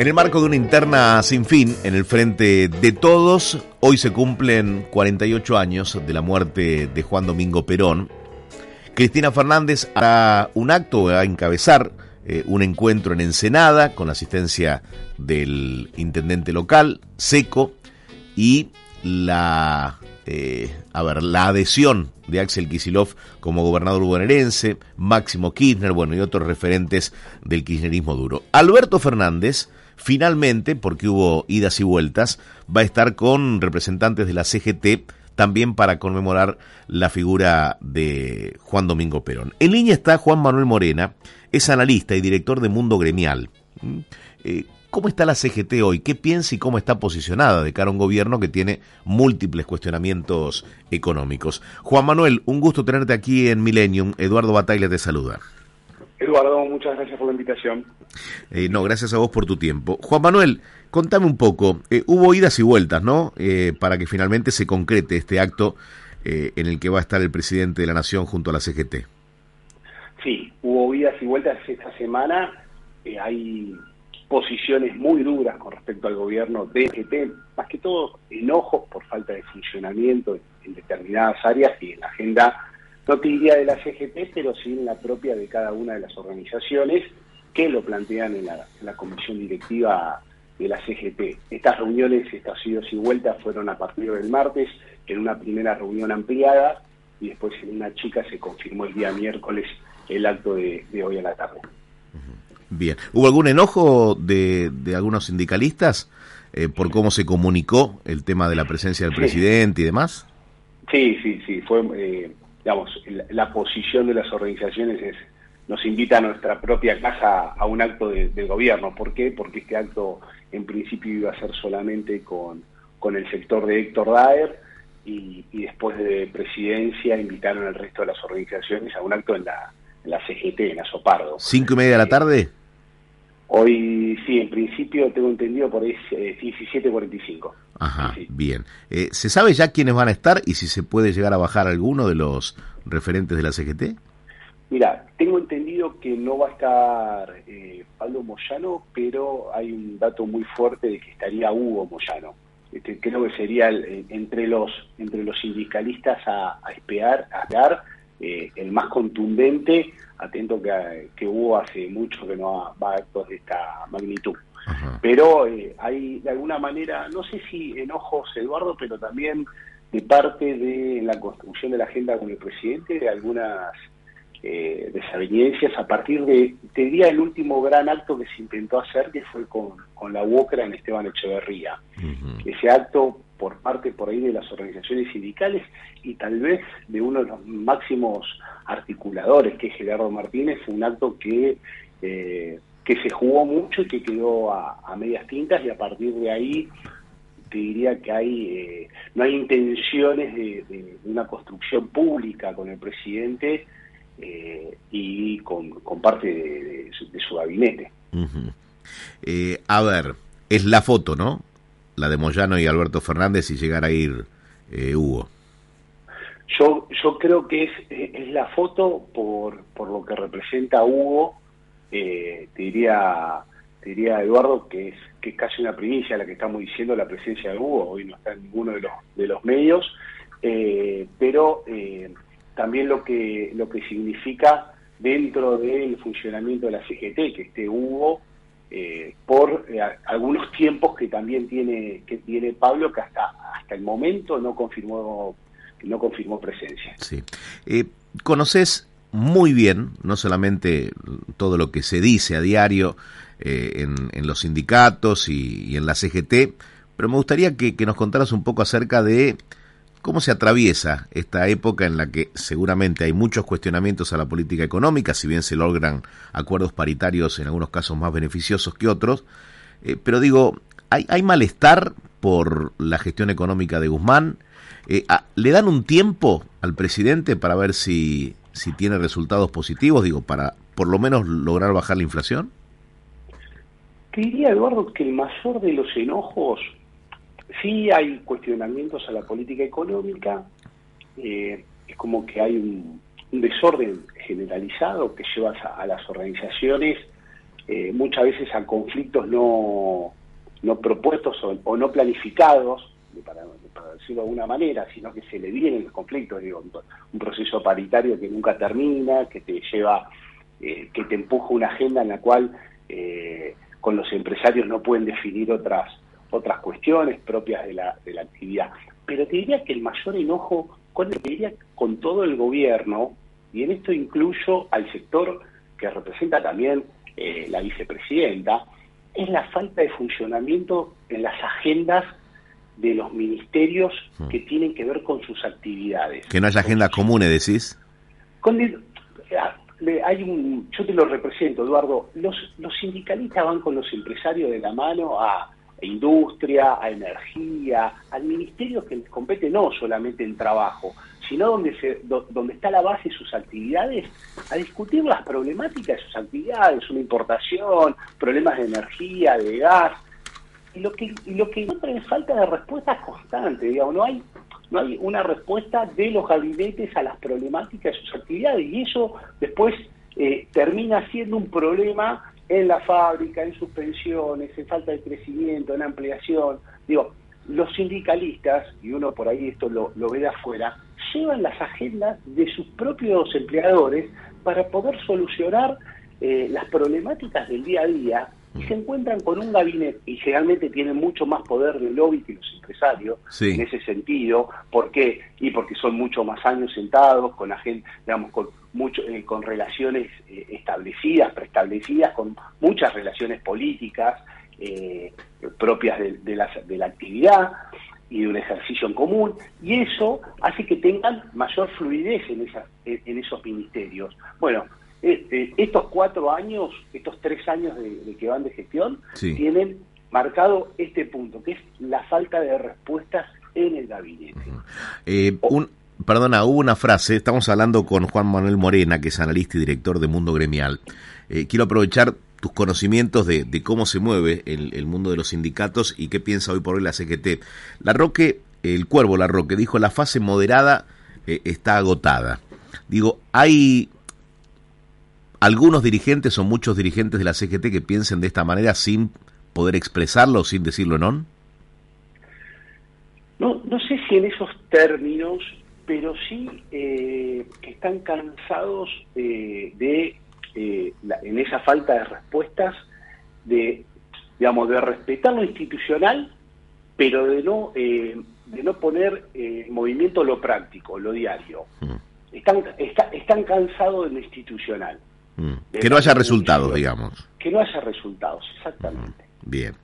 En el marco de una interna sin fin en el frente de todos, hoy se cumplen 48 años de la muerte de Juan Domingo Perón. Cristina Fernández hará un acto, va a encabezar eh, un encuentro en Ensenada con la asistencia del intendente local, Seco, y la, eh, a ver, la adhesión de Axel Kisilov como gobernador bonaerense, Máximo Kirchner, bueno, y otros referentes del kirchnerismo duro. Alberto Fernández, finalmente, porque hubo idas y vueltas, va a estar con representantes de la CGT también para conmemorar la figura de Juan Domingo Perón. En línea está Juan Manuel Morena, es analista y director de Mundo Gremial. ¿Mm? Eh, ¿Cómo está la CGT hoy? ¿Qué piensa y cómo está posicionada de cara a un gobierno que tiene múltiples cuestionamientos económicos? Juan Manuel, un gusto tenerte aquí en Millennium. Eduardo Bataglia te saluda. Eduardo, muchas gracias por la invitación. Eh, no, gracias a vos por tu tiempo. Juan Manuel, contame un poco. Eh, hubo idas y vueltas, ¿no? Eh, para que finalmente se concrete este acto en el que va a estar el presidente de la Nación junto a la CGT. Sí, hubo idas y vueltas esta semana. hay posiciones muy duras con respecto al gobierno de CGT, más que todo enojos por falta de funcionamiento en determinadas áreas y en la agenda, no te diría de la CGT, pero sí en la propia de cada una de las organizaciones que lo plantean en la, comisión directiva de la CGT. Estas reuniones, estas idas y vueltas fueron a partir del martes, en una primera reunión ampliada, y después en una chica se confirmó el día miércoles el acto de hoy a la tarde. Bien. ¿Hubo algún enojo de, de algunos sindicalistas eh, por cómo se comunicó el tema de la presencia del presidente y demás? Sí, sí, sí. Fue, eh, digamos, la, posición de las organizaciones es nos invita a nuestra propia casa a un acto del gobierno. ¿Por qué? Porque este acto en principio iba a ser solamente con, con el sector de Héctor Daer y, y después de presidencia invitaron al resto de las organizaciones a un acto en la, en la CGT, en Azopardo. ¿Cinco y media de la tarde? Hoy sí, en principio tengo entendido por ahí eh, 17.45. Ajá, bien. Eh, ¿Se sabe ya quiénes van a estar y si se puede llegar a bajar alguno de los referentes de la CGT? Mira, tengo entendido que no va a estar eh, Pablo Moyano, pero hay un dato muy fuerte de que estaría Hugo Moyano. Este, creo que sería entre los entre los sindicalistas a, a esperar, a esperar eh, el más contundente, atento que, que, hubo hace mucho que no va a actos de esta magnitud. Pero eh, hay de alguna manera, no sé si enojos, Eduardo, pero también de parte de la construcción de la agenda con el presidente, de algunas eh, desavenencias a partir de, te diría, el último gran acto que se intentó hacer, que fue con, con la UOCRA en Esteban Echeverría. Ese acto por parte por ahí de las organizaciones sindicales y tal vez de uno de los máximos articuladores, que es Gerardo Martínez, fue un acto que, eh, que se jugó mucho y que quedó a, medias tintas y a partir de ahí te diría que hay eh, no hay intenciones de, una construcción pública con el presidente eh, y con, parte de, su, gabinete. a ver, es la foto, ¿no? la de Moyano y Alberto Fernández y llegar a ir eh, Hugo? Yo, yo creo que es, es la foto por, por lo que representa Hugo, eh, te, diría, te diría Eduardo que es, que casi una primicia la que estamos diciendo la presencia de Hugo, hoy no está en ninguno de los, de los medios, eh, pero también lo que, lo que significa dentro del funcionamiento de la CGT, que esté Hugo eh, por eh, algunos tiempos que también tiene que tiene Pablo que hasta hasta el momento no confirmó no confirmó presencia. Sí. Eh, conoces muy bien, no solamente todo lo que se dice a diario en, en, los sindicatos y, en la CGT, pero me gustaría que nos contaras un poco acerca de ¿Cómo se atraviesa esta época en la que seguramente hay muchos cuestionamientos a la política económica, si bien se logran acuerdos paritarios en algunos casos más beneficiosos que otros? Eh, pero digo, ¿hay, ¿hay, malestar por la gestión económica de Guzmán? Eh, ah, ¿Le dan un tiempo al presidente para ver si, si tiene resultados positivos, digo, para por lo menos lograr bajar la inflación? Te Eduardo, que el mayor de los enojos Sí hay cuestionamientos a la política económica, eh, es como que hay un, desorden generalizado que lleva a, las organizaciones eh, muchas veces a conflictos no, no propuestos o, no planificados, para, decirlo de alguna manera, sino que se le vienen los conflictos, digo, un proceso paritario que nunca termina, que te lleva, eh, que te empuja una agenda en la cual eh, con los empresarios no pueden definir otras otras cuestiones propias de la, de la actividad. Pero te diría que el mayor enojo con, diría, con todo el gobierno, y en esto incluyo al sector que representa también eh, la vicepresidenta, es la falta de funcionamiento en las agendas de los ministerios hmm. que tienen que ver con sus actividades. Que no haya agendas comunes, decís. Con ah, hay un, yo te lo represento, Eduardo. Los, los sindicalistas van con los empresarios de la mano a industria, a energía, al ministerio que les compete no solamente en trabajo, sino donde, se, donde está la base de sus actividades, a discutir las problemáticas de sus actividades, una importación, problemas de energía, de gas, y lo que y lo que encuentran es falta de respuestas constantes, digamos, no hay no hay una respuesta de los gabinetes a las problemáticas de sus actividades y eso después eh, termina siendo un problema en la fábrica, en suspensiones, en falta de crecimiento, en ampliación. Digo, los sindicalistas, y uno por ahí esto lo, lo ve de afuera, llevan las agendas de sus propios empleadores para poder solucionar eh, las problemáticas del día a día y se encuentran con un gabinete y generalmente tienen mucho más poder de lobby que los empresarios en ese sentido. ¿Por qué? Y porque son mucho más años sentados con gente, digamos, con mucho, eh, con relaciones eh, establecidas, preestablecidas, con muchas relaciones políticas eh, propias de, la, de la actividad y de un ejercicio en común, y eso hace que tengan mayor fluidez en, esas, en esos ministerios. Bueno, estos cuatro años, estos tres años de, que van de gestión, tienen marcado este punto, que es la falta de respuestas en el gabinete. un, perdona, hubo una frase, estamos hablando con Juan Manuel Morena, que es analista y director de Mundo Gremial. Eh, quiero aprovechar tus conocimientos de, cómo se mueve el, mundo de los sindicatos y qué piensa hoy por hoy la CGT. La Roque, el cuervo La Roque, dijo la fase moderada eh, está agotada. Digo, hay algunos dirigentes o muchos dirigentes de la CGT que piensen de esta manera sin poder expresarlo sin decirlo no? No, no sé si en esos términos pero sí eh, que están cansados eh, de, eh, en esa falta de respuestas, de, digamos, de respetar lo institucional, pero de no, de no poner en movimiento lo práctico, lo diario. Mm. Están, están cansados de lo institucional. Mm. Que no haya resultados, digamos. Que no haya resultados, exactamente. Mm. Bien.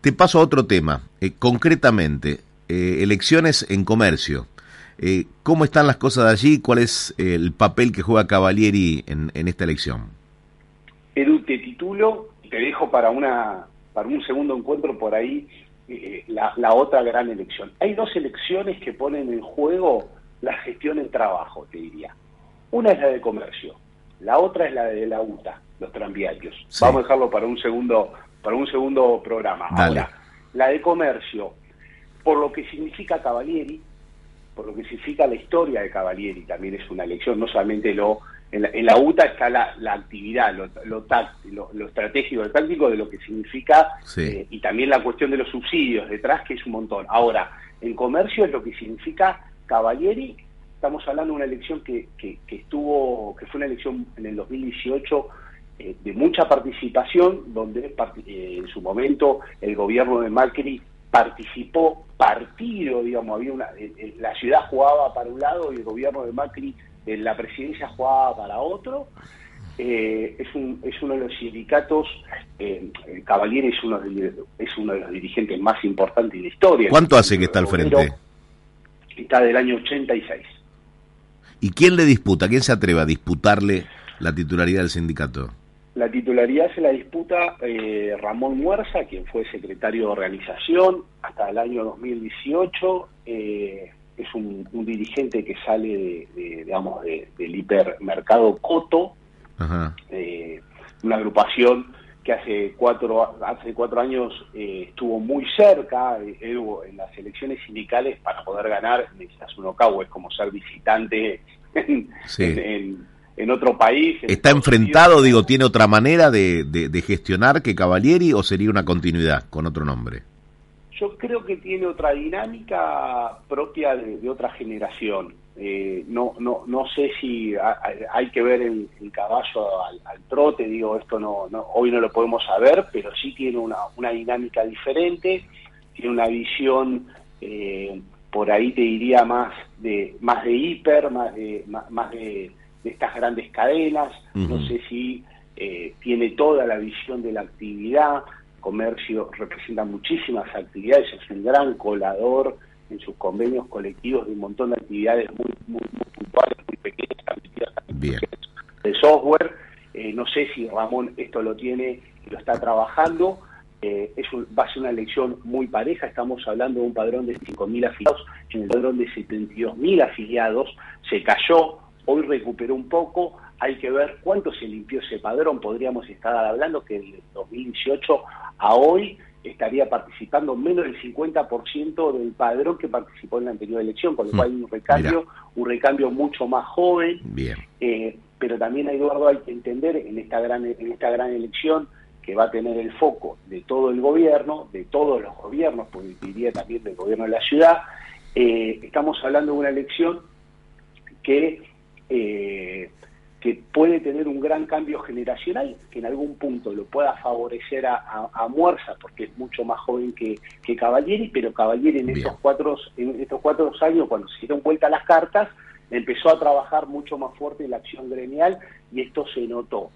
te paso a otro tema. concretamente, eh, elecciones en comercio. Eh, ¿Cómo están las cosas allí? ¿Cuál es el papel que juega Cavalieri en, esta elección? Edu, te titulo y te dejo para, una, para un segundo encuentro por ahí eh, la, la, otra gran elección. Hay dos elecciones que ponen en juego la gestión en trabajo, te diría. Una es la de comercio, la otra es la de la UTA, los tranviarios. Vamos a dejarlo para un segundo, para un segundo programa. Ahora, la de comercio, por lo que significa Cavalieri, por lo que significa la historia de Cavalieri, también es una elección, no solamente lo... En la, UTA está la, actividad, lo, lo, lo, estratégico, lo táctico de lo que significa eh, y también la cuestión de los subsidios detrás, que es un montón. Ahora, en comercio es lo que significa Cavalieri, estamos hablando de una elección que, que, estuvo, que fue una elección en el 2018 eh, de mucha participación, donde eh, en su momento el gobierno de Macri participó partido, digamos, había una, la ciudad jugaba para un lado y el gobierno de Macri en la presidencia jugaba para otro. Eh, es, un, es uno de los sindicatos, eh, Cavalieri es uno, de, es uno de los dirigentes más importantes de la historia. ¿Cuánto hace que está al frente? Está del año 86. ¿Y quién le disputa? ¿Quién se atreve a disputarle la titularidad del sindicato? La titularidad se la disputa eh, Ramón Muerza, quien fue secretario de organización hasta el año 2018. Eh, es un, dirigente que sale de, digamos, del hipermercado Coto, eh, una agrupación que hace cuatro, hace cuatro años estuvo muy cerca en las elecciones sindicales para poder ganar, necesitas un es como ser visitante en en otro país. ¿Está enfrentado, digo, tiene otra manera de, de, gestionar que Cavalieri o sería una continuidad con otro nombre? Yo creo que tiene otra dinámica propia de, otra generación. Eh, no, no, no sé si hay que ver el, caballo al, trote, digo, esto no, no, hoy no lo podemos saber, pero sí tiene una, una dinámica diferente, tiene una visión eh, por ahí te diría más de más de hiper, más de más, de, estas grandes cadenas. No sé si eh, tiene toda la visión de la actividad. Comercio representa muchísimas actividades, es un gran colador en sus convenios colectivos de un montón de actividades muy, muy, puntuales, muy pequeñas, de software. Eh, no sé si Ramón esto lo tiene y lo está trabajando. Eh, es va a ser una elección muy pareja, estamos hablando de un padrón de 5.000 afiliados, en el padrón de 72.000 afiliados, se cayó, hoy recuperó un poco, hay que ver cuánto se limpió ese padrón, podríamos estar hablando que en 2018 a hoy estaría participando menos del 50% del padrón que participó en la anterior elección, con lo cual hay un recambio, un recambio mucho más joven. Bien. Eh, pero también, Eduardo, hay que entender en esta gran, en esta gran elección que va a tener el foco de todo el gobierno, de todos los gobiernos, porque diría también del gobierno de la ciudad, eh, estamos hablando de una elección que, eh, que puede tener un gran cambio generacional, que en algún punto lo pueda favorecer a, a, Muerza, porque es mucho más joven que, que Cavalieri, pero Cavalieri en estos, cuatro, en estos cuatro años, cuando se dieron vuelta las cartas, empezó a trabajar mucho más fuerte la acción gremial y esto se notó.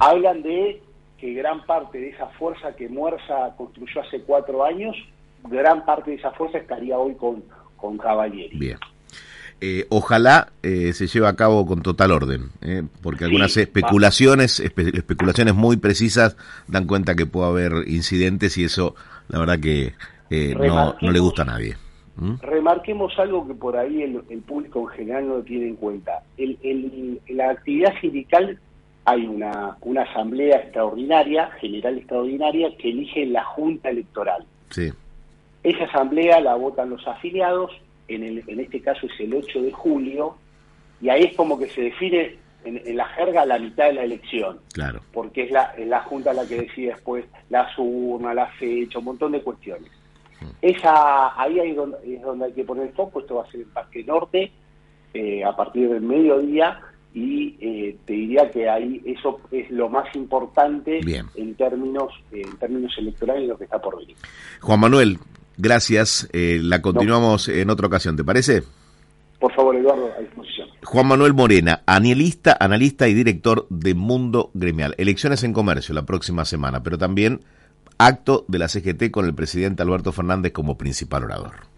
Hablan de que gran parte de esa fuerza que Muerza construyó hace cuatro años, gran parte de esa fuerza estaría hoy con, con Cavalieri. Bien. Eh, ojalá eh, se lleve a cabo con total orden, eh, porque algunas especulaciones, especulaciones muy precisas dan cuenta que puede haber incidentes y eso, la verdad que no, no, le gusta a nadie. ¿Mm? Remarquemos algo que por ahí el, público en general no tiene en cuenta. El, el, la actividad sindical hay una, una asamblea extraordinaria, general extraordinaria, que elige la Junta Electoral. Sí. Esa asamblea la votan los afiliados, en, el, en este caso es el 8 de julio, y ahí es como que se define en, la jerga la mitad de la elección. Claro. Porque es la, la Junta la que decide después la urna, la fecha, un montón de cuestiones. Mm. Esa, ahí es donde, es donde hay que poner el foco, esto va a ser el Parque Norte, eh, a partir del mediodía, y eh, te diría que ahí eso es lo más importante en términos en términos electorales lo que está por venir. Juan Manuel, gracias. Eh, la continuamos en otra ocasión, ¿te parece? Por favor, Eduardo, a disposición. Juan Manuel Morena, analista, analista y director de Mundo Gremial. Elecciones en comercio la próxima semana, pero también acto de la CGT con el presidente Alberto Fernández como principal orador.